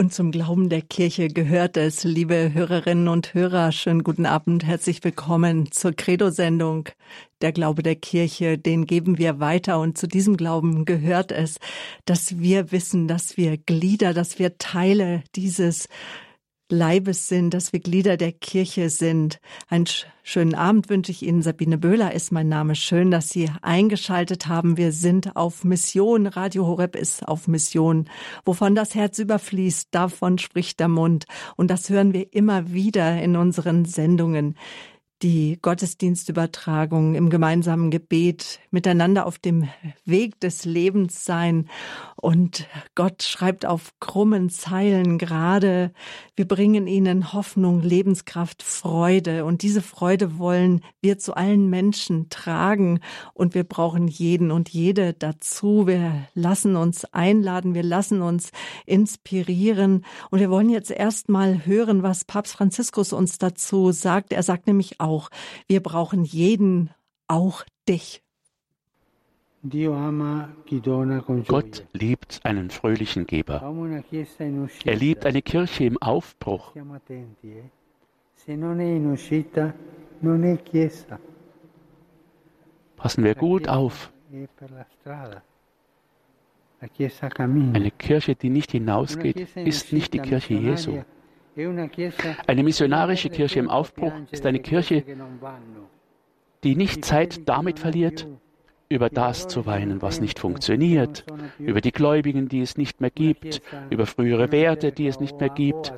Und zum Glauben der Kirche gehört es, liebe Hörerinnen und Hörer. Schönen guten Abend, herzlich willkommen zur Credo-Sendung. Der Glaube der Kirche, den geben wir weiter. Und zu diesem Glauben gehört es, dass wir wissen, dass wir Glieder, dass wir Teile dieses Leibes sind, dass wir Glieder der Kirche sind. Einen schönen Abend wünsche ich Ihnen. Sabine Böhler ist mein Name. Schön, dass Sie eingeschaltet haben. Wir sind auf Mission. Radio Horeb ist auf Mission. Wovon das Herz überfließt, davon spricht der Mund. Und das hören wir immer wieder in unseren Sendungen die Gottesdienstübertragung im gemeinsamen Gebet miteinander auf dem Weg des Lebens sein. Und Gott schreibt auf krummen Zeilen gerade, wir bringen ihnen Hoffnung, Lebenskraft, Freude. Und diese Freude wollen wir zu allen Menschen tragen. Und wir brauchen jeden und jede dazu. Wir lassen uns einladen, wir lassen uns inspirieren. Und wir wollen jetzt erst mal hören, was Papst Franziskus uns dazu sagt. Er sagt nämlich auch, wir brauchen jeden, auch dich. Gott liebt einen fröhlichen Geber. Er liebt eine Kirche im Aufbruch. Passen wir gut auf. Eine Kirche, die nicht hinausgeht, ist nicht die Kirche Jesu. Eine missionarische Kirche im Aufbruch ist eine Kirche, die nicht Zeit damit verliert, über das zu weinen, was nicht funktioniert, über die Gläubigen, die es nicht mehr gibt, über frühere Werte, die es nicht mehr gibt.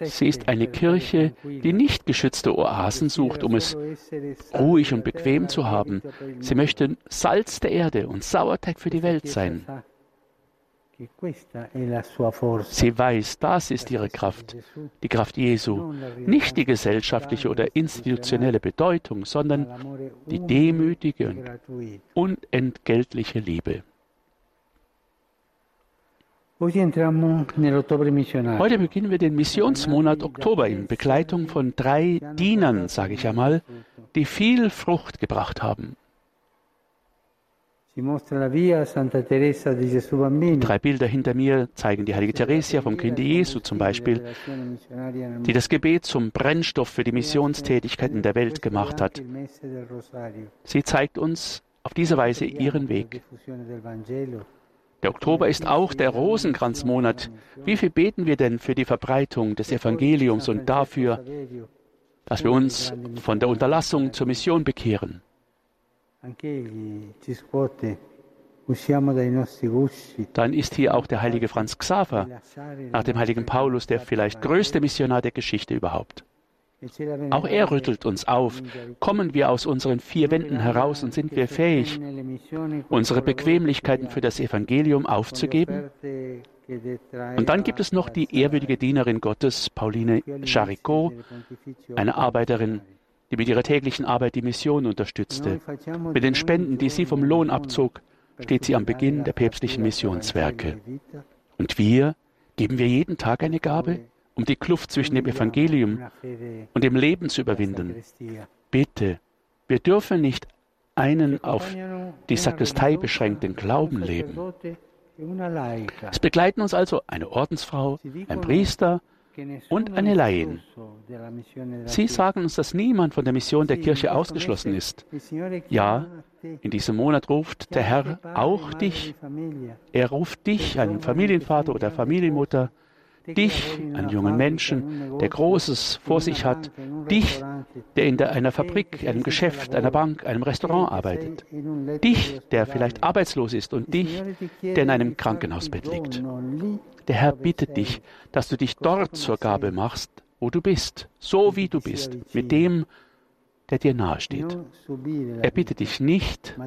Sie ist eine Kirche, die nicht geschützte Oasen sucht, um es ruhig und bequem zu haben. Sie möchte Salz der Erde und Sauerteig für die Welt sein. Sie weiß, das ist ihre Kraft, die Kraft Jesu, nicht die gesellschaftliche oder institutionelle Bedeutung, sondern die demütige und unentgeltliche Liebe. Heute beginnen wir den Missionsmonat Oktober in Begleitung von drei Dienern, sage ich einmal, die viel Frucht gebracht haben. Drei Bilder hinter mir zeigen die heilige Theresia vom Kinde Jesu zum Beispiel, die das Gebet zum Brennstoff für die Missionstätigkeit in der Welt gemacht hat. Sie zeigt uns auf diese Weise ihren Weg. Der Oktober ist auch der Rosenkranzmonat. Wie viel beten wir denn für die Verbreitung des Evangeliums und dafür, dass wir uns von der Unterlassung zur Mission bekehren? Dann ist hier auch der heilige Franz Xaver, nach dem heiligen Paulus der vielleicht größte Missionar der Geschichte überhaupt. Auch er rüttelt uns auf. Kommen wir aus unseren vier Wänden heraus und sind wir fähig, unsere Bequemlichkeiten für das Evangelium aufzugeben? Und dann gibt es noch die ehrwürdige Dienerin Gottes, Pauline Charicot, eine Arbeiterin die mit ihrer täglichen Arbeit die Mission unterstützte. Mit den Spenden, die sie vom Lohn abzog, steht sie am Beginn der päpstlichen Missionswerke. Und wir, geben wir jeden Tag eine Gabe, um die Kluft zwischen dem Evangelium und dem Leben zu überwinden. Bitte, wir dürfen nicht einen auf die Sakristei beschränkten Glauben leben. Es begleiten uns also eine Ordensfrau, ein Priester, und eine Laien. Sie sagen uns, dass niemand von der Mission der Kirche ausgeschlossen ist. Ja, in diesem Monat ruft der Herr auch dich. Er ruft dich, einen Familienvater oder Familienmutter, dich, einen jungen Menschen, der Großes vor sich hat, dich, der in einer Fabrik, einem Geschäft, einer Bank, einem Restaurant arbeitet, dich, der vielleicht arbeitslos ist. Und dich, der in einem Krankenhausbett liegt. Der Herr bittet dich, dass du dich dort zur Gabe machst, wo du bist, so wie du bist, mit dem, der dir nahesteht. Er bittet dich nicht,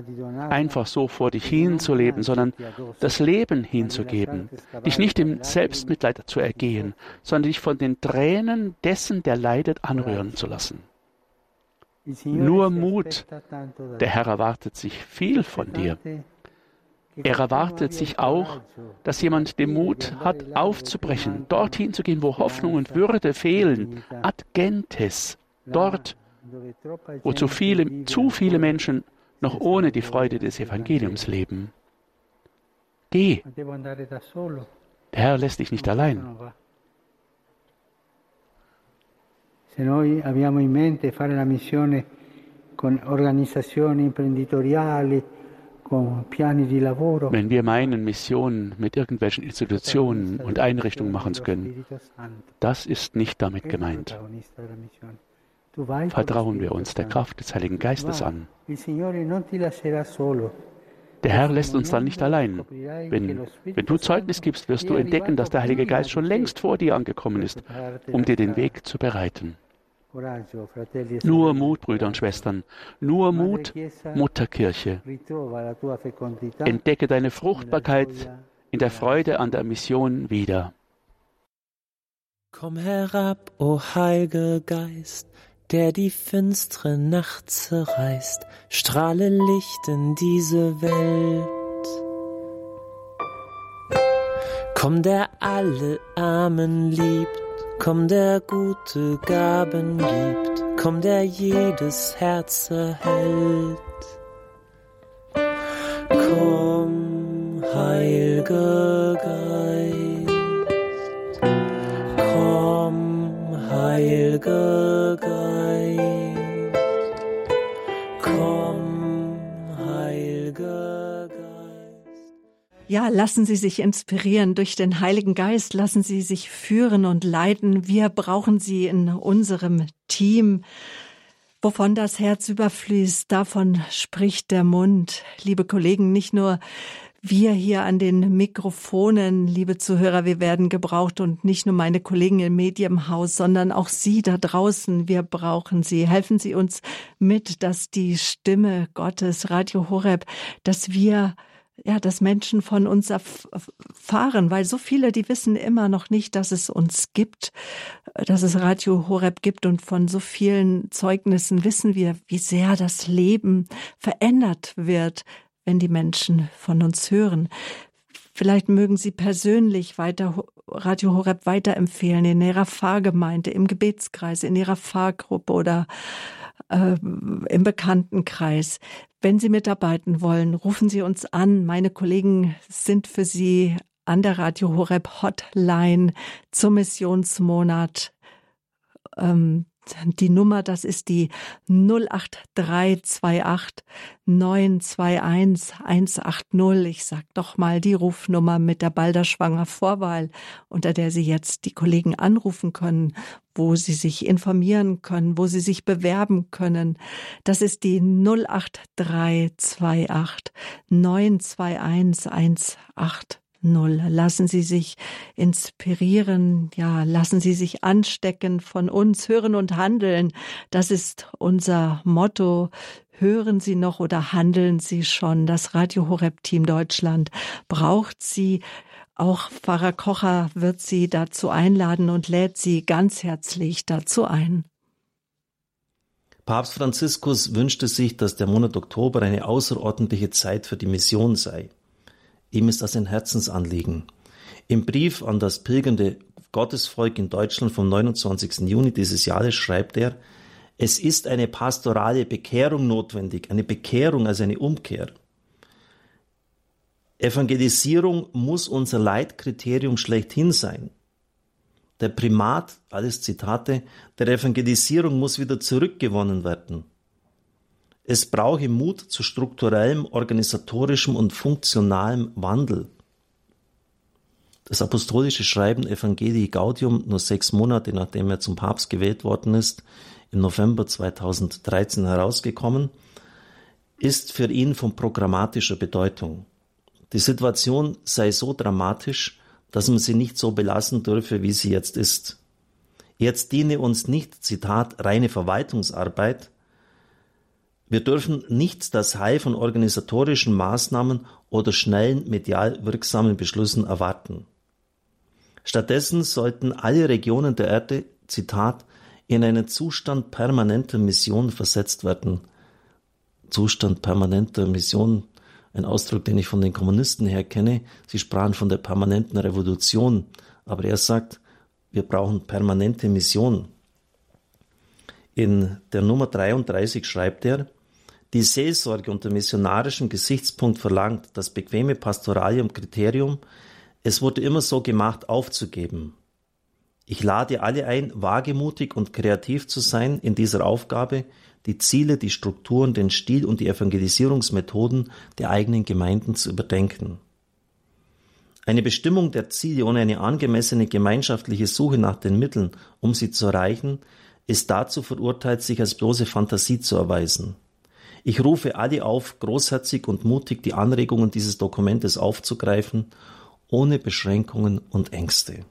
einfach so vor dich hinzuleben, sondern das Leben hinzugeben, dich nicht im Selbstmitleid zu ergehen, sondern dich von den Tränen dessen, der leidet, anrühren zu lassen. Nur Mut. Der Herr erwartet sich viel von dir. Er erwartet sich auch, dass jemand den Mut hat, aufzubrechen, dorthin zu gehen, wo Hoffnung und Würde fehlen, ad gentes, dort, wo zu viele, zu viele Menschen noch ohne die Freude des Evangeliums leben. Geh. Der Herr lässt dich nicht allein. Wenn wir meinen, Missionen mit irgendwelchen Institutionen und Einrichtungen machen zu können, das ist nicht damit gemeint. Vertrauen wir uns der Kraft des Heiligen Geistes an. Der Herr lässt uns dann nicht allein. Wenn, wenn du Zeugnis gibst, wirst du entdecken, dass der Heilige Geist schon längst vor dir angekommen ist, um dir den Weg zu bereiten. Nur Mut, Brüder und Schwestern, nur Mut, Mutterkirche. Entdecke deine Fruchtbarkeit in der Freude an der Mission wieder. Komm herab, o Heiliger Geist, der die finstere Nacht zerreißt, strahle Licht in diese Welt. Komm, der alle Armen liebt, Komm, der gute Gaben gibt, komm, der jedes Herz erhält. Komm, Heiliger Geist, komm, Heiliger Geist, komm, Heiliger Geist. Ja, lassen Sie sich inspirieren durch den Heiligen Geist, lassen Sie sich führen und leiten. Wir brauchen Sie in unserem Team. Wovon das Herz überfließt, davon spricht der Mund. Liebe Kollegen, nicht nur wir hier an den Mikrofonen, liebe Zuhörer, wir werden gebraucht und nicht nur meine Kollegen im Medienhaus, sondern auch Sie da draußen, wir brauchen Sie. Helfen Sie uns mit, dass die Stimme Gottes, Radio Horeb, dass wir ja, dass Menschen von uns erfahren, weil so viele, die wissen immer noch nicht, dass es uns gibt, dass es Radio Horeb gibt und von so vielen Zeugnissen wissen wir, wie sehr das Leben verändert wird, wenn die Menschen von uns hören. Vielleicht mögen Sie persönlich weiter Radio Horeb weiterempfehlen in Ihrer Pfarrgemeinde, im Gebetskreis, in Ihrer Pfarrgruppe oder äh, im Bekanntenkreis. Wenn Sie mitarbeiten wollen, rufen Sie uns an. Meine Kollegen sind für Sie an der Radio Horeb Hotline zum Missionsmonat. Ähm, die Nummer, das ist die 08328 921 180. Ich sag doch mal die Rufnummer mit der Balderschwanger Vorwahl, unter der Sie jetzt die Kollegen anrufen können, wo Sie sich informieren können, wo Sie sich bewerben können. Das ist die 08328 921 180 null. Lassen Sie sich inspirieren, ja, lassen Sie sich anstecken von uns, hören und handeln. Das ist unser Motto. Hören Sie noch oder handeln Sie schon? Das Radio Horeb Team Deutschland braucht Sie. Auch Pfarrer Kocher wird Sie dazu einladen und lädt Sie ganz herzlich dazu ein. Papst Franziskus wünschte sich, dass der Monat Oktober eine außerordentliche Zeit für die Mission sei. Ihm ist das ein Herzensanliegen. Im Brief an das pilgernde Gottesvolk in Deutschland vom 29. Juni dieses Jahres schreibt er, es ist eine pastorale Bekehrung notwendig, eine Bekehrung als eine Umkehr. Evangelisierung muss unser Leitkriterium schlechthin sein. Der Primat, alles Zitate, der Evangelisierung muss wieder zurückgewonnen werden. Es brauche Mut zu strukturellem, organisatorischem und funktionalem Wandel. Das apostolische Schreiben Evangelii Gaudium, nur sechs Monate nachdem er zum Papst gewählt worden ist, im November 2013 herausgekommen, ist für ihn von programmatischer Bedeutung. Die Situation sei so dramatisch, dass man sie nicht so belassen dürfe, wie sie jetzt ist. Jetzt diene uns nicht, Zitat, reine Verwaltungsarbeit, wir dürfen nicht das Heil von organisatorischen Maßnahmen oder schnellen medial wirksamen Beschlüssen erwarten. Stattdessen sollten alle Regionen der Erde, Zitat, in einen Zustand permanenter Mission versetzt werden. Zustand permanenter Mission, ein Ausdruck, den ich von den Kommunisten her kenne. Sie sprachen von der permanenten Revolution, aber er sagt, wir brauchen permanente Mission. In der Nummer 33 schreibt er, die Seelsorge unter missionarischem Gesichtspunkt verlangt das bequeme Pastoralium-Kriterium, Es wurde immer so gemacht, aufzugeben. Ich lade alle ein, wagemutig und kreativ zu sein in dieser Aufgabe, die Ziele, die Strukturen, den Stil und die Evangelisierungsmethoden der eigenen Gemeinden zu überdenken. Eine Bestimmung der Ziele ohne eine angemessene gemeinschaftliche Suche nach den Mitteln, um sie zu erreichen, ist dazu verurteilt, sich als bloße Fantasie zu erweisen. Ich rufe alle auf, großherzig und mutig die Anregungen dieses Dokumentes aufzugreifen, ohne Beschränkungen und Ängste.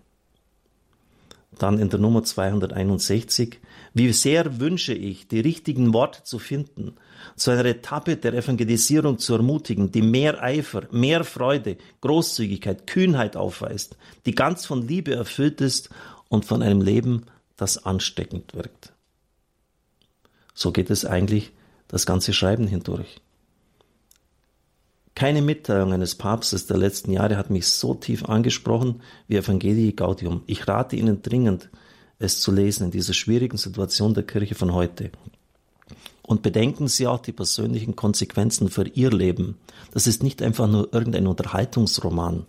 Dann in der Nummer 261. Wie sehr wünsche ich, die richtigen Worte zu finden, zu einer Etappe der Evangelisierung zu ermutigen, die mehr Eifer, mehr Freude, Großzügigkeit, Kühnheit aufweist, die ganz von Liebe erfüllt ist und von einem Leben, das ansteckend wirkt. So geht es eigentlich das ganze Schreiben hindurch. Keine Mitteilung eines Papstes der letzten Jahre hat mich so tief angesprochen wie Evangelii Gaudium. Ich rate Ihnen dringend, es zu lesen in dieser schwierigen Situation der Kirche von heute. Und bedenken Sie auch die persönlichen Konsequenzen für Ihr Leben. Das ist nicht einfach nur irgendein Unterhaltungsroman.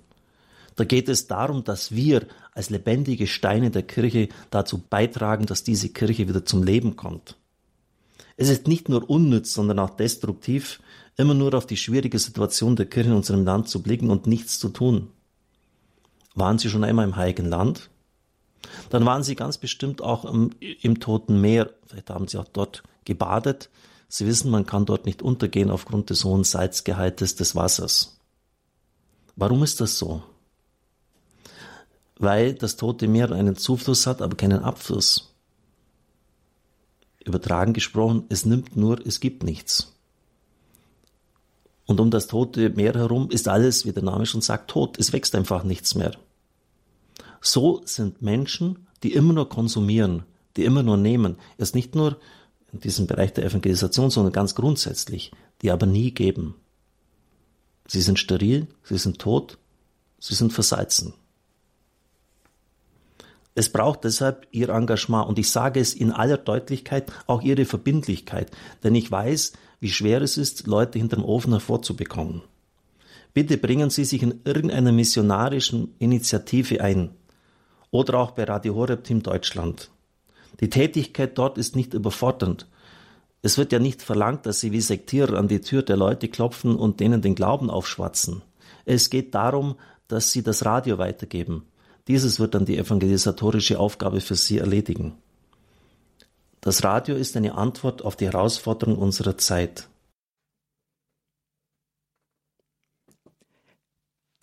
Da geht es darum, dass wir als lebendige Steine der Kirche dazu beitragen, dass diese Kirche wieder zum Leben kommt. Es ist nicht nur unnütz, sondern auch destruktiv, immer nur auf die schwierige Situation der Kirche in unserem Land zu blicken und nichts zu tun. Waren Sie schon einmal im Heiligen Land? Dann waren Sie ganz bestimmt auch im, im Toten Meer. Vielleicht haben Sie auch dort gebadet. Sie wissen, man kann dort nicht untergehen aufgrund des hohen Salzgehaltes des Wassers. Warum ist das so? Weil das Tote Meer einen Zufluss hat, aber keinen Abfluss. Übertragen gesprochen, es nimmt nur, es gibt nichts. Und um das Tote Meer herum ist alles, wie der Name schon sagt, tot. Es wächst einfach nichts mehr. So sind Menschen, die immer nur konsumieren, die immer nur nehmen. Erst nicht nur in diesem Bereich der Evangelisation, sondern ganz grundsätzlich, die aber nie geben. Sie sind steril, sie sind tot, sie sind versalzen. Es braucht deshalb Ihr Engagement und ich sage es in aller Deutlichkeit, auch Ihre Verbindlichkeit, denn ich weiß, wie schwer es ist, Leute hinterm Ofen hervorzubekommen. Bitte bringen Sie sich in irgendeiner missionarischen Initiative ein oder auch bei Radio Horeb Team Deutschland. Die Tätigkeit dort ist nicht überfordernd. Es wird ja nicht verlangt, dass Sie wie Sektierer an die Tür der Leute klopfen und denen den Glauben aufschwatzen. Es geht darum, dass Sie das Radio weitergeben, dieses wird dann die evangelisatorische Aufgabe für Sie erledigen. Das Radio ist eine Antwort auf die Herausforderung unserer Zeit.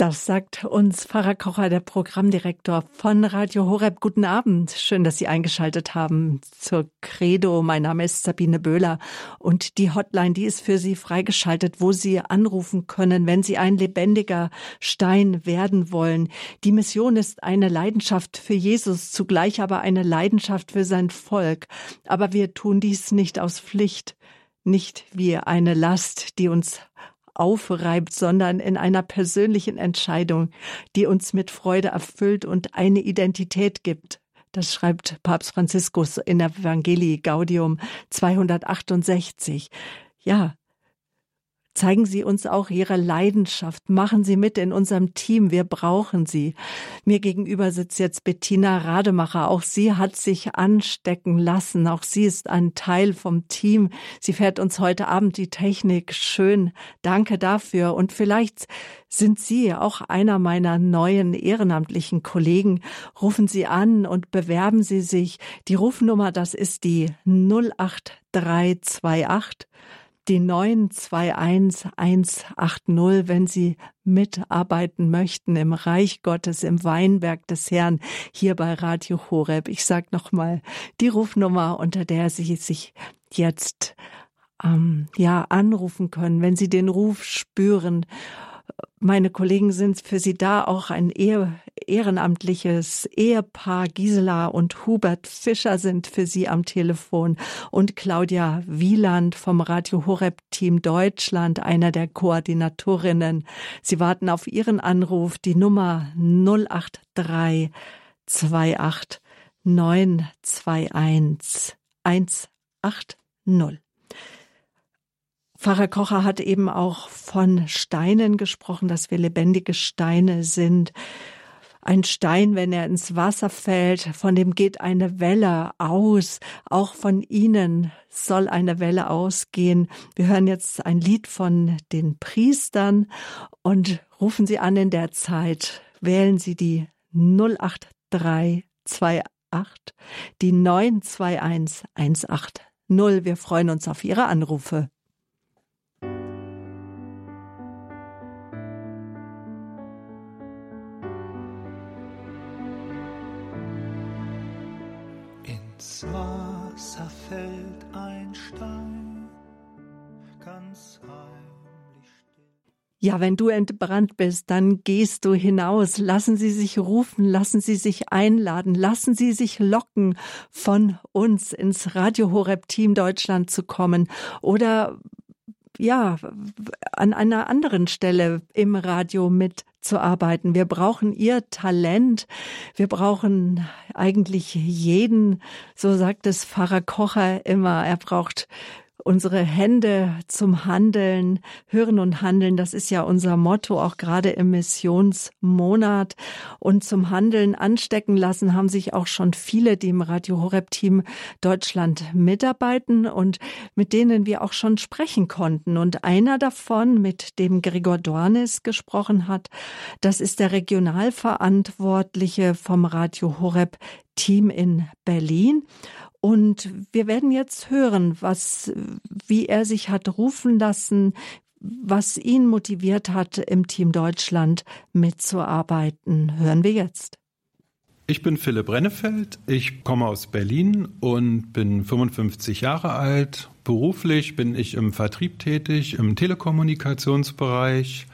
Das sagt uns Pfarrer Kocher, der Programmdirektor von Radio Horeb. Guten Abend. Schön, dass Sie eingeschaltet haben zur Credo. Mein Name ist Sabine Böhler und die Hotline, die ist für Sie freigeschaltet, wo Sie anrufen können, wenn Sie ein lebendiger Stein werden wollen. Die Mission ist eine Leidenschaft für Jesus, zugleich aber eine Leidenschaft für sein Volk. Aber wir tun dies nicht aus Pflicht, nicht wie eine Last, die uns aufreibt, sondern in einer persönlichen Entscheidung, die uns mit Freude erfüllt und eine Identität gibt. Das schreibt Papst Franziskus in der Evangelii Gaudium 268. Ja, Zeigen Sie uns auch Ihre Leidenschaft. Machen Sie mit in unserem Team. Wir brauchen Sie. Mir gegenüber sitzt jetzt Bettina Rademacher. Auch sie hat sich anstecken lassen. Auch sie ist ein Teil vom Team. Sie fährt uns heute Abend die Technik. Schön. Danke dafür. Und vielleicht sind Sie auch einer meiner neuen ehrenamtlichen Kollegen. Rufen Sie an und bewerben Sie sich. Die Rufnummer, das ist die 08328 die 921180, wenn Sie mitarbeiten möchten im Reich Gottes, im Weinberg des Herrn, hier bei Radio Horeb. Ich sage nochmal die Rufnummer, unter der Sie sich jetzt ähm, ja anrufen können, wenn Sie den Ruf spüren meine Kollegen sind für Sie da, auch ein ehrenamtliches Ehepaar. Gisela und Hubert Fischer sind für Sie am Telefon und Claudia Wieland vom Radio Horeb Team Deutschland, einer der Koordinatorinnen. Sie warten auf Ihren Anruf, die Nummer 083 28 921 180. Pfarrer Kocher hat eben auch von Steinen gesprochen, dass wir lebendige Steine sind. Ein Stein, wenn er ins Wasser fällt, von dem geht eine Welle aus. Auch von Ihnen soll eine Welle ausgehen. Wir hören jetzt ein Lied von den Priestern und rufen Sie an in der Zeit. Wählen Sie die 08328, die 921180. Wir freuen uns auf Ihre Anrufe. Ja, wenn du entbrannt bist, dann gehst du hinaus. Lassen Sie sich rufen, lassen Sie sich einladen, lassen Sie sich locken, von uns ins Radio Horeb Team Deutschland zu kommen oder ja, an einer anderen Stelle im Radio mitzuarbeiten. Wir brauchen ihr Talent. Wir brauchen eigentlich jeden, so sagt es Pfarrer Kocher immer. Er braucht unsere Hände zum Handeln, Hören und Handeln, das ist ja unser Motto, auch gerade im Missionsmonat. Und zum Handeln anstecken lassen haben sich auch schon viele, die im Radio Horeb Team Deutschland mitarbeiten und mit denen wir auch schon sprechen konnten. Und einer davon, mit dem Gregor Dornis gesprochen hat, das ist der Regionalverantwortliche vom Radio Horeb Team in Berlin. Und wir werden jetzt hören, was, wie er sich hat rufen lassen, was ihn motiviert hat, im Team Deutschland mitzuarbeiten. Hören wir jetzt. Ich bin Philipp Rennefeld, ich komme aus Berlin und bin 55 Jahre alt. Beruflich bin ich im Vertrieb tätig, im Telekommunikationsbereich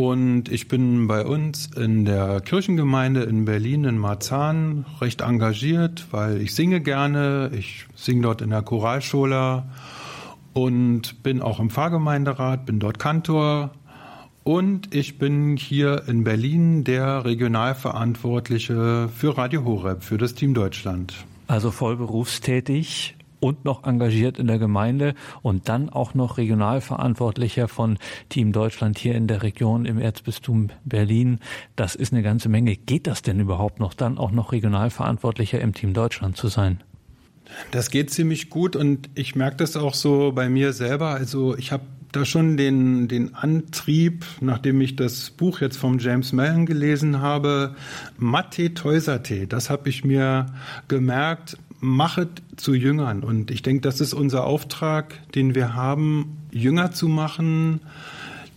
und ich bin bei uns in der Kirchengemeinde in Berlin in Marzahn recht engagiert, weil ich singe gerne. Ich singe dort in der Choralschule und bin auch im Pfarrgemeinderat, bin dort Kantor. Und ich bin hier in Berlin der Regionalverantwortliche für Radio Horeb, für das Team Deutschland. Also voll berufstätig und noch engagiert in der Gemeinde und dann auch noch Regionalverantwortlicher von Team Deutschland hier in der Region im Erzbistum Berlin. Das ist eine ganze Menge. Geht das denn überhaupt noch, dann auch noch Regionalverantwortlicher im Team Deutschland zu sein? Das geht ziemlich gut und ich merke das auch so bei mir selber. Also ich habe da schon den, den Antrieb, nachdem ich das Buch jetzt vom James Mellon gelesen habe, Mate Teusate, das habe ich mir gemerkt, machet zu Jüngern. Und ich denke, das ist unser Auftrag, den wir haben, Jünger zu machen,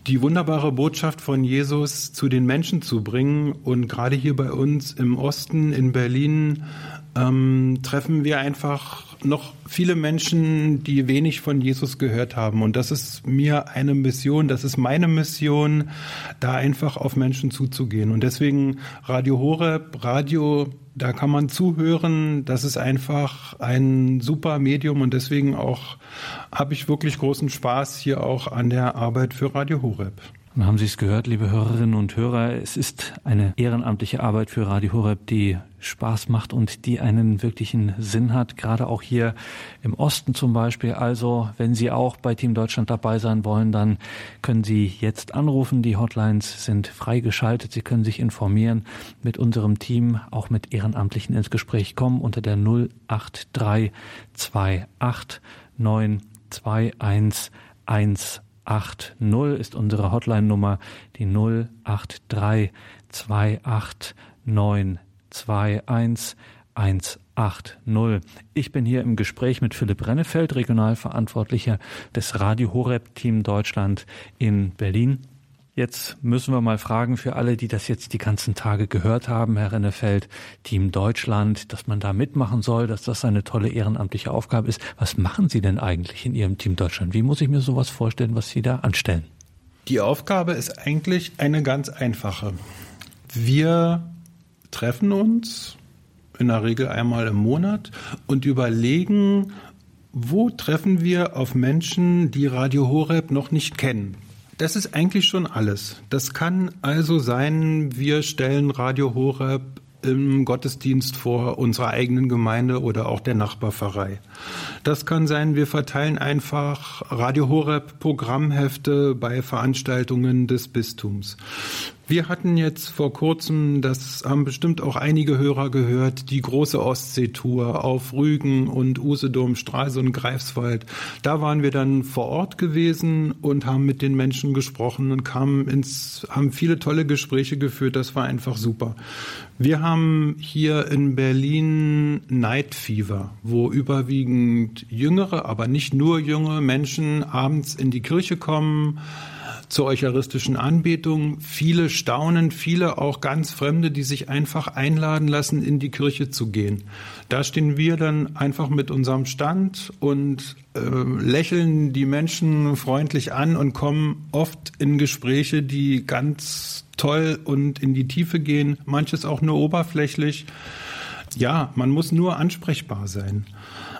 die wunderbare Botschaft von Jesus zu den Menschen zu bringen. Und gerade hier bei uns im Osten, in Berlin, ähm, treffen wir einfach noch viele Menschen, die wenig von Jesus gehört haben. Und das ist mir eine Mission, das ist meine Mission, da einfach auf Menschen zuzugehen. Und deswegen Radio Horeb, Radio, da kann man zuhören. Das ist einfach ein super Medium und deswegen auch habe ich wirklich großen Spaß hier auch an der Arbeit für Radio Horeb. Dann haben Sie es gehört, liebe Hörerinnen und Hörer. Es ist eine ehrenamtliche Arbeit für Radio Horeb, die Spaß macht und die einen wirklichen Sinn hat, gerade auch hier im Osten zum Beispiel. Also, wenn Sie auch bei Team Deutschland dabei sein wollen, dann können Sie jetzt anrufen. Die Hotlines sind freigeschaltet. Sie können sich informieren mit unserem Team, auch mit Ehrenamtlichen ins Gespräch kommen unter der 08328 921 080 ist unsere Hotline-Nummer, die 08328921180. Ich bin hier im Gespräch mit Philipp Rennefeld, Regionalverantwortlicher des Radio Horeb Team Deutschland in Berlin. Jetzt müssen wir mal fragen für alle, die das jetzt die ganzen Tage gehört haben, Herr Rennefeld, Team Deutschland, dass man da mitmachen soll, dass das eine tolle ehrenamtliche Aufgabe ist. Was machen Sie denn eigentlich in Ihrem Team Deutschland? Wie muss ich mir sowas vorstellen, was Sie da anstellen? Die Aufgabe ist eigentlich eine ganz einfache. Wir treffen uns in der Regel einmal im Monat und überlegen, wo treffen wir auf Menschen, die Radio Horeb noch nicht kennen. Das ist eigentlich schon alles. Das kann also sein, wir stellen Radio Horeb im Gottesdienst vor unserer eigenen Gemeinde oder auch der Nachbarpfarrei. Das kann sein, wir verteilen einfach Radio Horeb Programmhefte bei Veranstaltungen des Bistums. Wir hatten jetzt vor kurzem, das haben bestimmt auch einige Hörer gehört, die große Ostseetour auf Rügen und Usedom, Stralsund, Greifswald. Da waren wir dann vor Ort gewesen und haben mit den Menschen gesprochen und kamen ins, haben viele tolle Gespräche geführt. Das war einfach super. Wir haben hier in Berlin Night Fever, wo überwiegend jüngere, aber nicht nur junge Menschen abends in die Kirche kommen, zur eucharistischen Anbetung. Viele staunen, viele auch ganz Fremde, die sich einfach einladen lassen, in die Kirche zu gehen. Da stehen wir dann einfach mit unserem Stand und äh, lächeln die Menschen freundlich an und kommen oft in Gespräche, die ganz toll und in die Tiefe gehen, manches auch nur oberflächlich. Ja, man muss nur ansprechbar sein.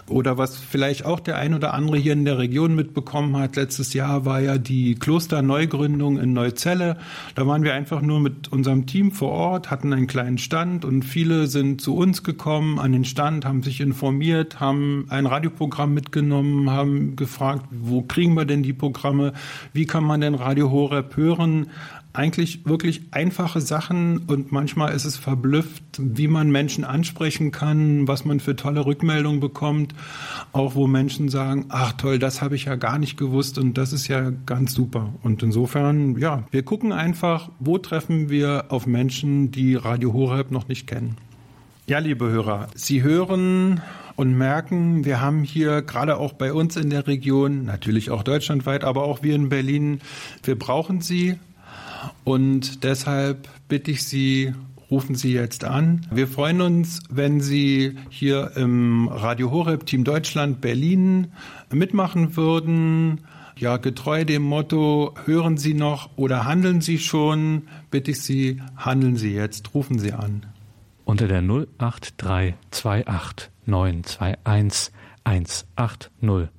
Oder was vielleicht auch der ein oder andere hier in der Region mitbekommen hat, letztes Jahr war ja die Klosterneugründung in Neuzelle. Da waren wir einfach nur mit unserem Team vor Ort, hatten einen kleinen Stand und viele sind zu uns gekommen an den Stand, haben sich informiert, haben ein Radioprogramm mitgenommen, haben gefragt, wo kriegen wir denn die Programme, wie kann man denn Radio Horeb hören? Eigentlich wirklich einfache Sachen und manchmal ist es verblüfft, wie man Menschen ansprechen kann, was man für tolle Rückmeldungen bekommt, auch wo Menschen sagen, ach toll, das habe ich ja gar nicht gewusst und das ist ja ganz super. Und insofern, ja, wir gucken einfach, wo treffen wir auf Menschen, die Radio Horeb noch nicht kennen. Ja, liebe Hörer, Sie hören und merken, wir haben hier gerade auch bei uns in der Region, natürlich auch deutschlandweit, aber auch wir in Berlin, wir brauchen Sie, und deshalb bitte ich Sie, rufen Sie jetzt an. Wir freuen uns, wenn Sie hier im Radio Horeb Team Deutschland Berlin mitmachen würden. Ja, getreu dem Motto, hören Sie noch oder handeln Sie schon, bitte ich Sie, handeln Sie jetzt, rufen Sie an. Unter der 08328 921 180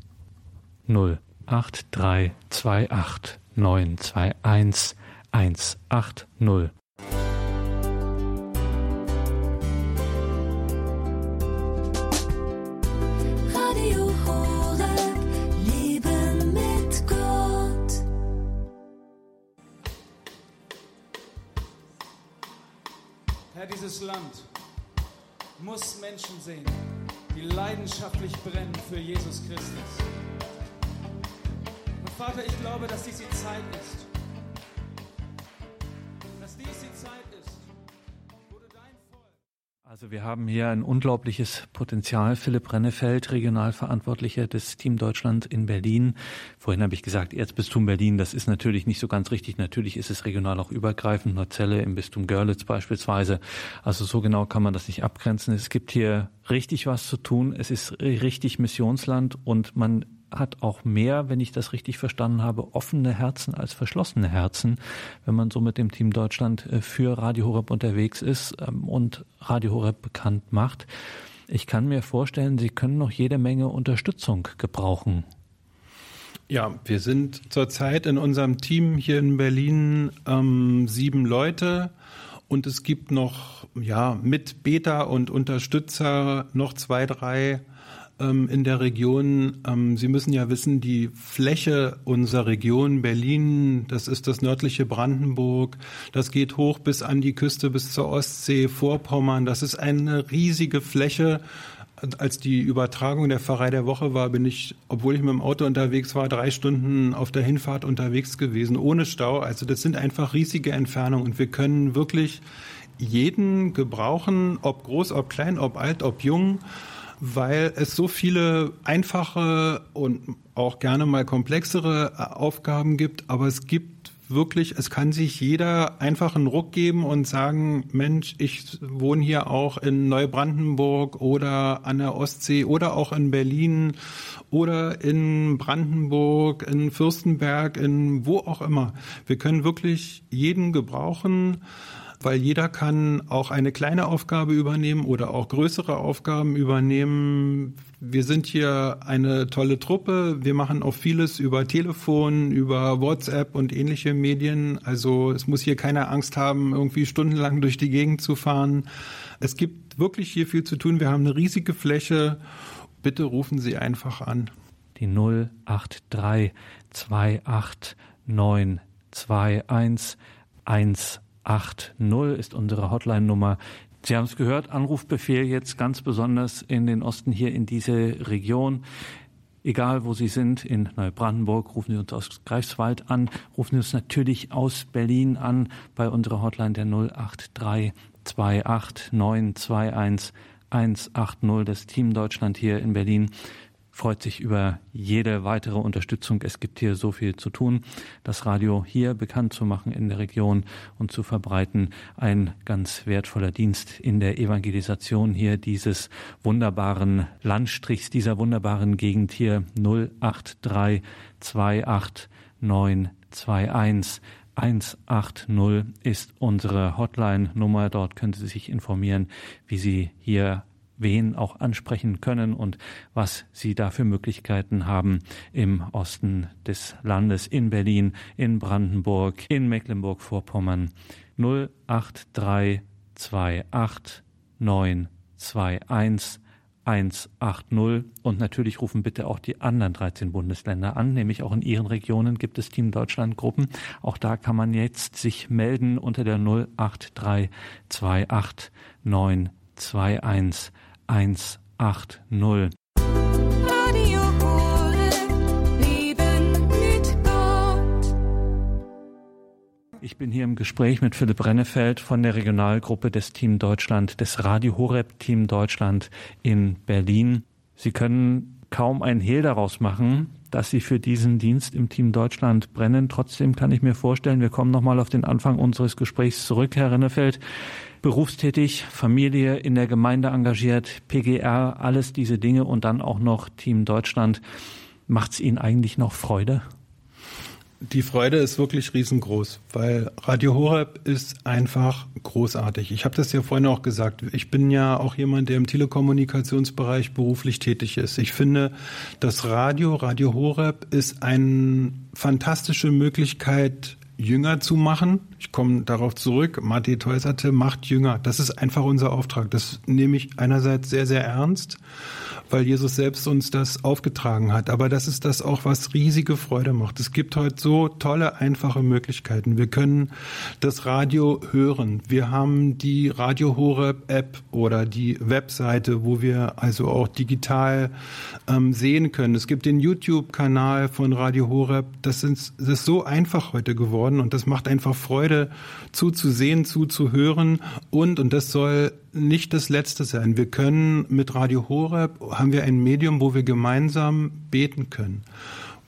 08328 921 180. Radio Horeb, Leben mit Gott. Herr, dieses Land muss Menschen sehen, die leidenschaftlich brennen für Jesus Christus. Und Vater, ich glaube, dass dies die Zeit ist, Also wir haben hier ein unglaubliches Potenzial. Philipp Rennefeld, Regionalverantwortlicher des Team Deutschland in Berlin. Vorhin habe ich gesagt, Erzbistum Berlin, das ist natürlich nicht so ganz richtig. Natürlich ist es regional auch übergreifend. Neuzelle im Bistum Görlitz beispielsweise. Also so genau kann man das nicht abgrenzen. Es gibt hier richtig was zu tun. Es ist richtig Missionsland und man hat auch mehr, wenn ich das richtig verstanden habe, offene Herzen als verschlossene Herzen, wenn man so mit dem Team Deutschland äh, für Radio Horeb unterwegs ist ähm, und Radio Horeb bekannt macht. Ich kann mir vorstellen, Sie können noch jede Menge Unterstützung gebrauchen. Ja, wir sind zurzeit in unserem Team hier in Berlin ähm, sieben Leute und es gibt noch ja mit Beta und Unterstützer noch zwei, drei ähm, in der Region. Ähm, Sie müssen ja wissen, die Fläche unserer Region Berlin, das ist das nördliche Brandenburg, das geht hoch bis an die Küste, bis zur Ostsee, Vorpommern. Das ist eine riesige Fläche. Als die Übertragung der Pfarrei der Woche war, bin ich, obwohl ich mit dem Auto unterwegs war, drei Stunden auf der Hinfahrt unterwegs gewesen, ohne Stau. Also das sind einfach riesige Entfernungen und wir können wirklich jeden gebrauchen, ob groß, ob klein, ob alt, ob jung weil es so viele einfache und auch gerne mal komplexere äh, Aufgaben gibt, aber es gibt wirklich, es kann sich jeder einfach einen Ruck geben und sagen, Mensch, ich wohne hier auch in Neubrandenburg oder an der Ostsee oder auch in Berlin oder in Brandenburg, in Fürstenberg, in wo auch immer. Wir können wirklich jeden gebrauchen weil jeder kann auch eine kleine Aufgabe übernehmen oder auch größere Aufgaben übernehmen. Wir sind hier eine tolle Truppe. Wir machen auch vieles über Telefon, über WhatsApp und ähnliche Medien. Also es muss hier keiner Angst haben, irgendwie stundenlang durch die Gegend zu fahren. es gibt wirklich hier viel zu tun. Wir haben eine riesige Fläche. Bitte rufen Sie einfach an. Die 083 28 921 180 ist unsere Hotline-Nummer. Sie haben es gehört, Anrufbefehl jetzt ganz besonders in den Osten hier in diese Region. Egal, wo Sie sind, in Neubrandenburg, rufen Sie uns aus Greifswald an, rufen Sie uns natürlich aus Berlin an bei unserer Hotline der 083 28 921 180, das Team Deutschland hier in Berlin freut sich über jede weitere Unterstützung. Es gibt hier so viel zu tun, das Radio hier bekannt zu machen in der Region und zu verbreiten. Ein ganz wertvoller Dienst in der Evangelisation hier dieses wunderbaren Landstrichs, dieser wunderbaren Gegend hier 083 28 921 180 ist unsere Hotline-Nummer. Dort können Sie sich informieren, wie Sie hier wen auch ansprechen können und was sie da für Möglichkeiten haben im Osten des Landes, in Berlin, in Brandenburg, in Mecklenburg-Vorpommern. 08328 921 180 und natürlich rufen bitte auch die anderen 13 Bundesländer an, nämlich auch in ihren Regionen gibt es Team Deutschland Gruppen. Auch da kann man jetzt sich melden unter der 08328 921 180. Radio Horeb, Leben mit Gott. Ich bin hier im Gespräch mit Philipp Rennefeld von der Regionalgruppe des Team Deutschland, des Radio Horeb Team Deutschland in Berlin. Sie können kaum ein Hehl daraus machen, dass Sie für diesen Dienst im Team Deutschland brennen. Trotzdem kann ich mir vorstellen, wir kommen nochmal auf den Anfang unseres Gesprächs zurück, Herr Rennefeld. Berufstätig, Familie in der Gemeinde engagiert, PGR, alles diese Dinge und dann auch noch Team Deutschland. Macht es Ihnen eigentlich noch Freude? Die Freude ist wirklich riesengroß, weil Radio Horeb ist einfach großartig. Ich habe das ja vorhin auch gesagt. Ich bin ja auch jemand, der im Telekommunikationsbereich beruflich tätig ist. Ich finde, das Radio, Radio Horeb ist eine fantastische Möglichkeit, Jünger zu machen. Ich komme darauf zurück. Matti Teuserte macht Jünger. Das ist einfach unser Auftrag. Das nehme ich einerseits sehr, sehr ernst, weil Jesus selbst uns das aufgetragen hat. Aber das ist das auch, was riesige Freude macht. Es gibt heute so tolle, einfache Möglichkeiten. Wir können das Radio hören. Wir haben die Radio Horeb App oder die Webseite, wo wir also auch digital ähm, sehen können. Es gibt den YouTube-Kanal von Radio Horeb. Das, sind, das ist so einfach heute geworden und das macht einfach Freude zuzusehen, zuzuhören. Und, und das soll nicht das Letzte sein. Wir können mit Radio Horeb, haben wir ein Medium, wo wir gemeinsam beten können,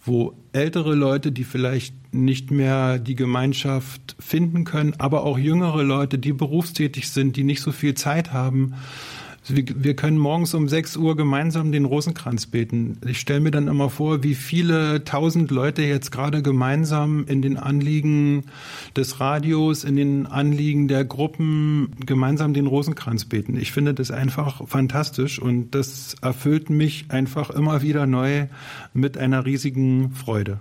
wo ältere Leute, die vielleicht nicht mehr die Gemeinschaft finden können, aber auch jüngere Leute, die berufstätig sind, die nicht so viel Zeit haben, wir können morgens um 6 Uhr gemeinsam den Rosenkranz beten. Ich stelle mir dann immer vor, wie viele tausend Leute jetzt gerade gemeinsam in den Anliegen des Radios, in den Anliegen der Gruppen gemeinsam den Rosenkranz beten. Ich finde das einfach fantastisch und das erfüllt mich einfach immer wieder neu mit einer riesigen Freude.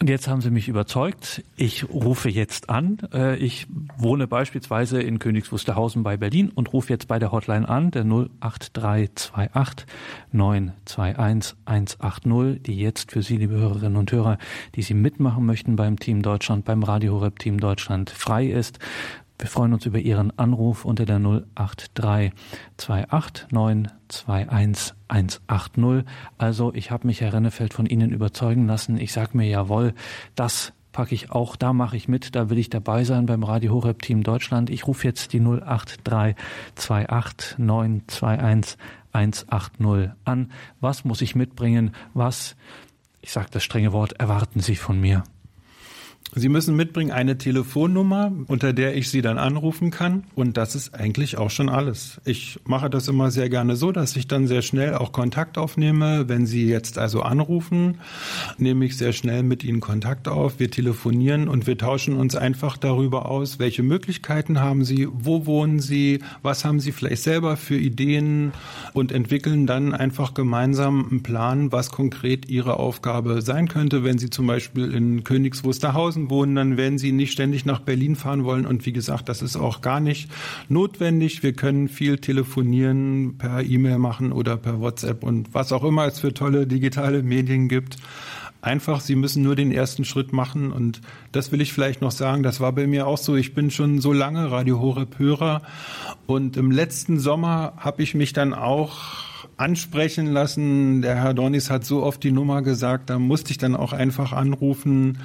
Und jetzt haben Sie mich überzeugt. Ich rufe jetzt an. Äh, Ich wohne beispielsweise in Königs Wusterhausen bei Berlin und rufe jetzt bei der Hotline an, der 08328 921 180, die jetzt für Sie, liebe Hörerinnen und Hörer, die Sie mitmachen möchten beim Team Deutschland, beim Radio Horeb Team Deutschland frei ist. Wir freuen uns über Ihren Anruf unter der 08328 921 180. Also ich habe mich, Herr Rennefeld, von Ihnen überzeugen lassen. Ich sage mir, jawohl, das packe ich auch, da mache ich mit, da will ich dabei sein beim Radio Horeb Team Deutschland. Ich rufe jetzt die 08328 921 180 an. Was muss ich mitbringen? Was, ich sage das strenge Wort, erwarten Sie von mir? Sie müssen mitbringen eine Telefonnummer, unter der ich Sie dann anrufen kann. Und das ist eigentlich auch schon alles. Ich mache das immer sehr gerne so, dass ich dann sehr schnell auch Kontakt aufnehme. Wenn Sie jetzt also anrufen, nehme ich sehr schnell mit Ihnen Kontakt auf. Wir telefonieren und wir tauschen uns einfach darüber aus, welche Möglichkeiten haben Sie, wo wohnen Sie, was haben Sie vielleicht selber für Ideen und entwickeln dann einfach gemeinsam einen Plan, was konkret Ihre Aufgabe sein könnte, wenn Sie zum Beispiel in Königs Wusterhausen Oberhausen wohnen, dann werden sie nicht ständig nach Berlin fahren wollen. Und wie gesagt, das ist auch gar nicht notwendig. Wir können viel telefonieren, per E-Mail machen oder per WhatsApp und was auch immer es für tolle digitale Medien gibt. Einfach, Sie müssen nur den ersten Schritt machen. Und das will ich vielleicht noch sagen, das war bei mir auch so. Ich bin schon so lange Radio Horeb Hörer. Und im letzten Sommer habe ich mich dann auch ansprechen lassen. Der Herr Dornis hat so oft die Nummer gesagt, da musste ich dann auch einfach anrufen.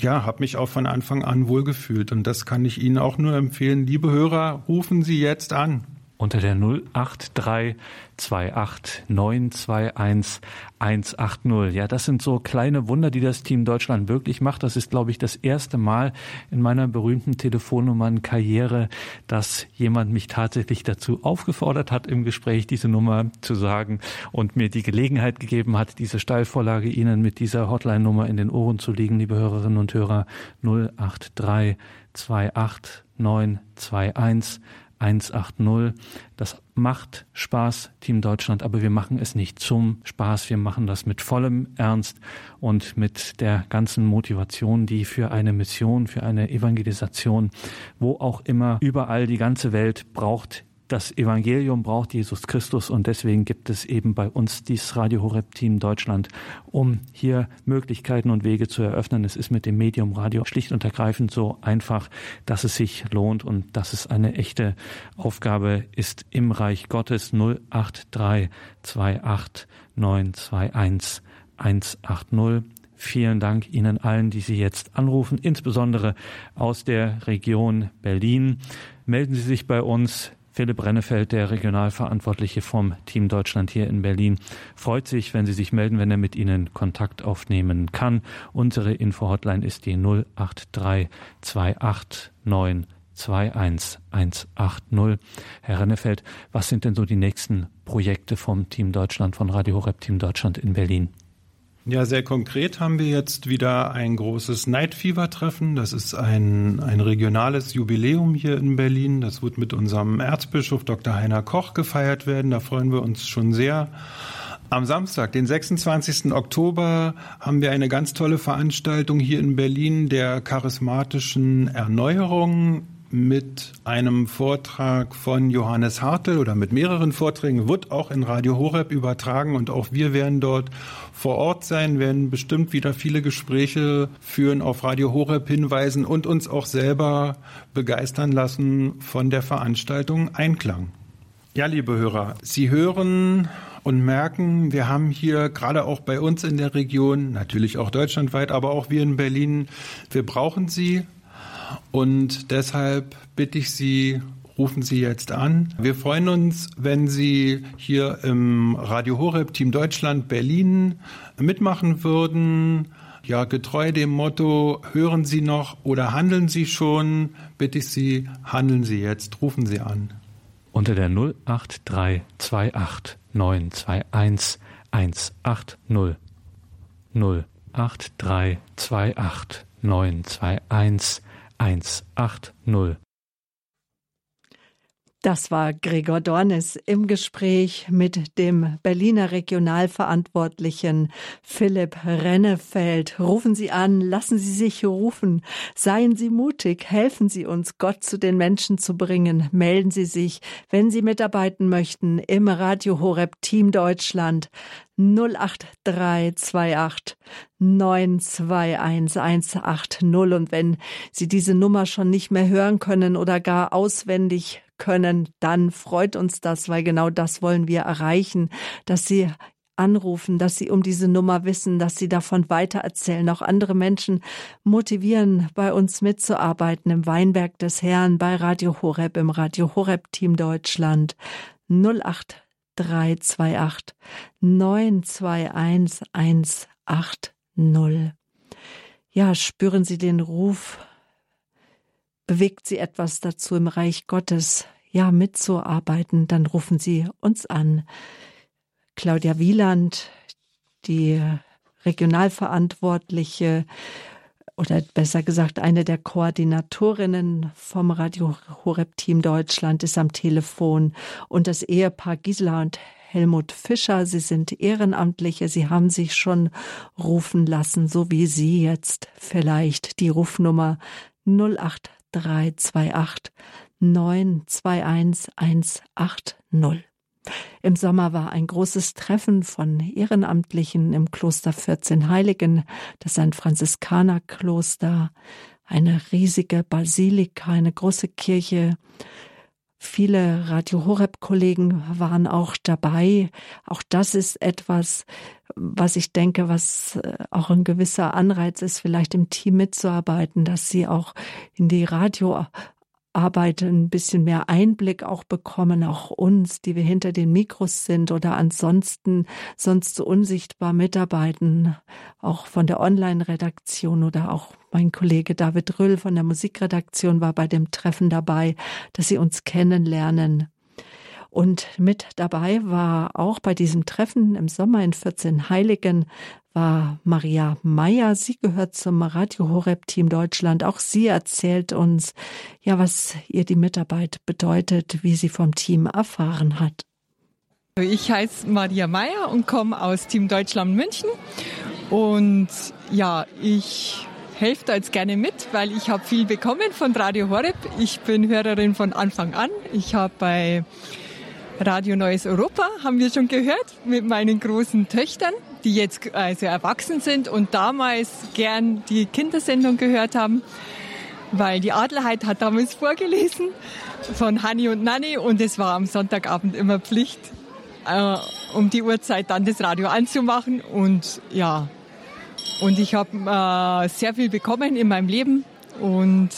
Ja, habe mich auch von Anfang an wohlgefühlt. Und das kann ich Ihnen auch nur empfehlen. Liebe Hörer, rufen Sie jetzt an unter der 08328921180. Ja, das sind so kleine Wunder, die das Team Deutschland wirklich macht. Das ist, glaube ich, das erste Mal in meiner berühmten Telefonnummernkarriere, dass jemand mich tatsächlich dazu aufgefordert hat, im Gespräch diese Nummer zu sagen und mir die Gelegenheit gegeben hat, diese Steilvorlage Ihnen mit dieser Hotline-Nummer in den Ohren zu legen, liebe Hörerinnen und Hörer 083289211 180. Das macht Spaß, Team Deutschland, aber wir machen es nicht zum Spaß. Wir machen das mit vollem Ernst und mit der ganzen Motivation, die für eine Mission, für eine Evangelisation, wo auch immer, überall die ganze Welt braucht das Evangelium braucht Jesus Christus und deswegen gibt es eben bei uns dieses Radio Horeb Team Deutschland, um hier Möglichkeiten und Wege zu eröffnen. Es ist mit dem Medium Radio schlicht und ergreifend so einfach, dass es sich lohnt und dass es eine echte Aufgabe ist im Reich Gottes 08328921180. Vielen Dank Ihnen allen, die Sie jetzt anrufen, insbesondere aus der Region Berlin. Melden Sie sich bei uns Philipp Rennefeld, der Regionalverantwortliche vom Team Deutschland hier in Berlin, freut sich, wenn Sie sich melden, wenn er mit Ihnen Kontakt aufnehmen kann. Unsere Info-Hotline ist die 08328921180. Herr Rennefeld, was sind denn so die nächsten Projekte vom Team Deutschland, von Radio Horeb Team Deutschland in Berlin? Ja, sehr konkret haben wir jetzt wieder ein großes Night Fever Treffen. Das ist ein, ein regionales Jubiläum hier in Berlin. Das wird mit unserem Erzbischof Dr. Heiner Koch gefeiert werden. Da freuen wir uns schon sehr. Am Samstag, den 26. Oktober, haben wir eine ganz tolle Veranstaltung hier in Berlin der charismatischen Erneuerung mit einem Vortrag von Johannes Hartl oder mit mehreren Vorträgen, wird auch in Radio Horeb übertragen und auch wir werden dort vor Ort sein, werden bestimmt wieder viele Gespräche führen, auf Radio Horeb hinweisen und uns auch selber begeistern lassen von der Veranstaltung Einklang. Ja, liebe Hörer, Sie hören und merken, wir haben hier gerade auch bei uns in der Region, natürlich auch deutschlandweit, aber auch wir in Berlin, wir brauchen Sie und deshalb bitte ich Sie, rufen Sie jetzt an. Wir freuen uns, wenn Sie hier im Radio Horeb Team Deutschland Berlin mitmachen würden. Ja, getreu dem Motto, hören Sie noch oder handeln Sie schon, bitte ich Sie, handeln Sie jetzt, rufen Sie an. Unter der 08328 921 180 08328 921 180. Das war Gregor Dornes im Gespräch mit dem Berliner Regionalverantwortlichen Philipp Rennefeld. Rufen Sie an, lassen Sie sich rufen, seien Sie mutig, helfen Sie uns, Gott zu den Menschen zu bringen. Melden Sie sich, wenn Sie mitarbeiten möchten, im Radio Horeb Team Deutschland 08328 921 180. Und wenn Sie diese Nummer schon nicht mehr hören können oder gar auswendig können, dann freut uns das, weil genau das wollen wir erreichen, dass Sie anrufen, dass sie um diese Nummer wissen, dass sie davon weitererzählen, auch andere Menschen motivieren, bei uns mitzuarbeiten im Weinberg des Herrn, bei Radio Horeb, im Radio Horeb Team Deutschland 08328 921 180. Ja, spüren Sie den Ruf bewegt Sie etwas dazu im Reich Gottes, ja, mitzuarbeiten, dann rufen Sie uns an. Claudia Wieland, die Regionalverantwortliche oder besser gesagt eine der Koordinatorinnen vom Radio Horeb Team Deutschland ist am Telefon und das Ehepaar Gisela und Helmut Fischer. Sie sind Ehrenamtliche. Sie haben sich schon rufen lassen, so wie Sie jetzt vielleicht die Rufnummer 08328 921 180. Im Sommer war ein großes Treffen von Ehrenamtlichen im Kloster 14 Heiligen. Das ein Franziskanerkloster, eine riesige Basilika, eine große Kirche. Viele Radio Horeb Kollegen waren auch dabei. Auch das ist etwas, was ich denke, was äh, auch ein gewisser Anreiz ist, vielleicht im Team mitzuarbeiten, dass sie auch in die Radio Arbeit ein bisschen mehr Einblick auch bekommen, auch uns, die wir hinter den Mikros sind oder ansonsten sonst so unsichtbar mitarbeiten, auch von der Online-Redaktion oder auch mein Kollege David Rüll von der Musikredaktion war bei dem Treffen dabei, dass sie uns kennenlernen. Und mit dabei war auch bei diesem Treffen im Sommer in 14 Heiligen war Maria Meyer. Sie gehört zum Radio Horeb Team Deutschland. Auch sie erzählt uns, ja, was ihr die Mitarbeit bedeutet, wie sie vom Team erfahren hat. Ich heiße Maria Meyer und komme aus Team Deutschland München. Und ja, ich helfe da jetzt gerne mit, weil ich habe viel bekommen von Radio Horeb. Ich bin Hörerin von Anfang an. Ich habe bei Radio Neues Europa, haben wir schon gehört, mit meinen großen Töchtern die jetzt also erwachsen sind und damals gern die Kindersendung gehört haben, weil die Adelheid hat damals vorgelesen von Hanni und Nanni und es war am Sonntagabend immer Pflicht, äh, um die Uhrzeit dann das Radio anzumachen und ja, und ich habe äh, sehr viel bekommen in meinem Leben und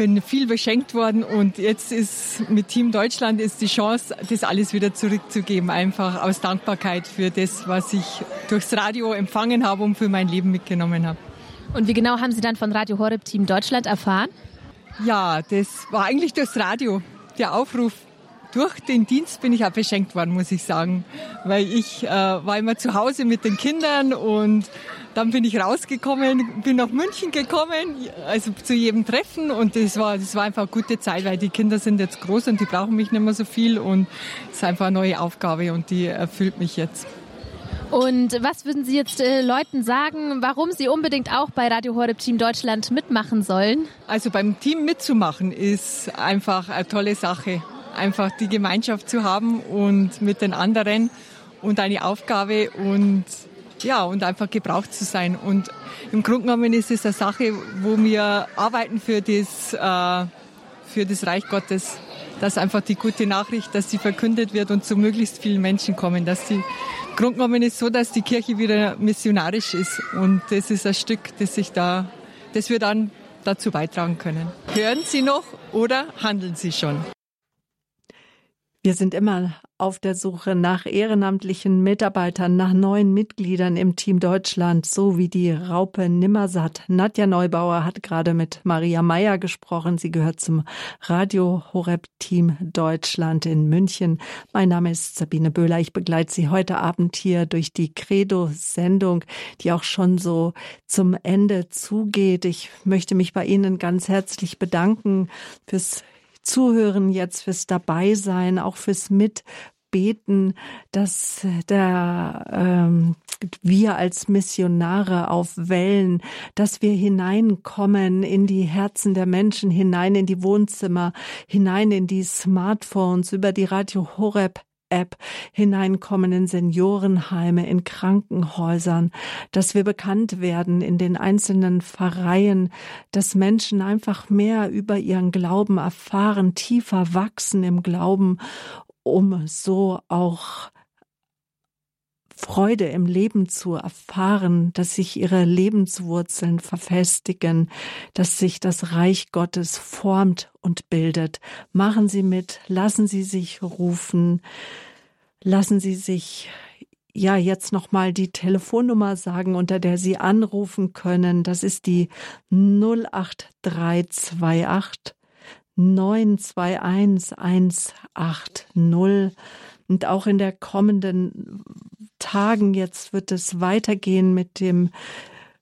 bin viel beschenkt worden und jetzt ist mit Team Deutschland ist die Chance, das alles wieder zurückzugeben, einfach aus Dankbarkeit für das, was ich durchs Radio empfangen habe und für mein Leben mitgenommen habe. Und wie genau haben Sie dann von Radio Horeb Team Deutschland erfahren? Ja, das war eigentlich durchs Radio, der Aufruf. Durch den Dienst bin ich auch beschenkt worden, muss ich sagen, weil ich äh, war immer zu Hause mit den Kindern und dann bin ich rausgekommen, bin nach München gekommen, also zu jedem Treffen und das war, das war einfach eine gute Zeit, weil die Kinder sind jetzt groß und die brauchen mich nicht mehr so viel und es ist einfach eine neue Aufgabe und die erfüllt mich jetzt. Und was würden Sie jetzt äh, Leuten sagen, warum sie unbedingt auch bei Radio Horeb Team Deutschland mitmachen sollen? Also beim Team mitzumachen ist einfach eine tolle Sache. Einfach die Gemeinschaft zu haben und mit den anderen und eine Aufgabe und ja, und einfach gebraucht zu sein. Und im Grunde genommen ist es eine Sache, wo wir arbeiten für das, äh, für das Reich Gottes. Dass einfach die gute Nachricht, dass sie verkündet wird und zu möglichst vielen Menschen kommen. Dass die, im Grunde genommen ist so, dass die Kirche wieder missionarisch ist. Und das ist ein Stück, das sich da, das wir dann dazu beitragen können. Hören Sie noch oder handeln Sie schon? Wir sind immer auf der Suche nach ehrenamtlichen Mitarbeitern, nach neuen Mitgliedern im Team Deutschland, so wie die Raupe Nimmersatt. Nadja Neubauer hat gerade mit Maria Meyer gesprochen. Sie gehört zum Radio Horeb Team Deutschland in München. Mein Name ist Sabine Böhler. Ich begleite Sie heute Abend hier durch die Credo-Sendung, die auch schon so zum Ende zugeht. Ich möchte mich bei Ihnen ganz herzlich bedanken fürs Zuhören jetzt, fürs Dabeisein, auch fürs Mitbeten, dass der, ähm, wir als Missionare auf Wellen, dass wir hineinkommen in die Herzen der Menschen, hinein in die Wohnzimmer, hinein in die Smartphones, über die Radio Horeb App hineinkommen in Seniorenheime, in Krankenhäusern, dass wir bekannt werden in den einzelnen Pfarreien, dass Menschen einfach mehr über ihren Glauben erfahren, tiefer wachsen im Glauben, um so auch Freude im Leben zu erfahren, dass sich ihre Lebenswurzeln verfestigen, dass sich das Reich Gottes formt und bildet. Machen Sie mit, lassen Sie sich rufen, lassen Sie sich ja jetzt noch mal die Telefonnummer sagen, unter der Sie anrufen können. Das ist die 08328 921 180 und auch in der kommenden Tagen jetzt wird es weitergehen mit dem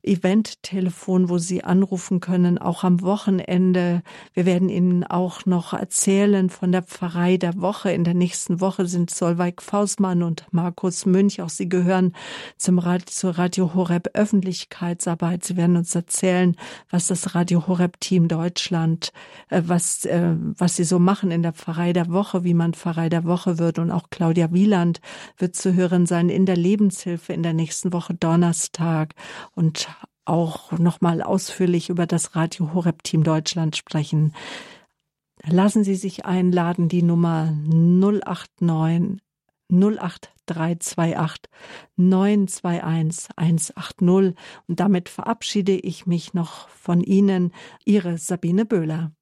Event-Telefon, wo Sie anrufen können, auch am Wochenende. Wir werden Ihnen auch noch erzählen von der Pfarrei der Woche. In der nächsten Woche sind Solveig Fausmann und Markus Münch. Auch Sie gehören zum Radio, zur Radio Horeb Öffentlichkeitsarbeit. Sie werden uns erzählen, was das Radio Horeb Team Deutschland, äh, was, äh, was Sie so machen in der Pfarrei der Woche, wie man Pfarrei der Woche wird. Und auch Claudia Wieland wird zu hören sein in der Lebenshilfe in der nächsten Woche Donnerstag. Und auch nochmal ausführlich über das Radio Horeb Team Deutschland sprechen. Lassen Sie sich einladen, die Nummer 089 08328 921 180. Und damit verabschiede ich mich noch von Ihnen, Ihre Sabine Böhler.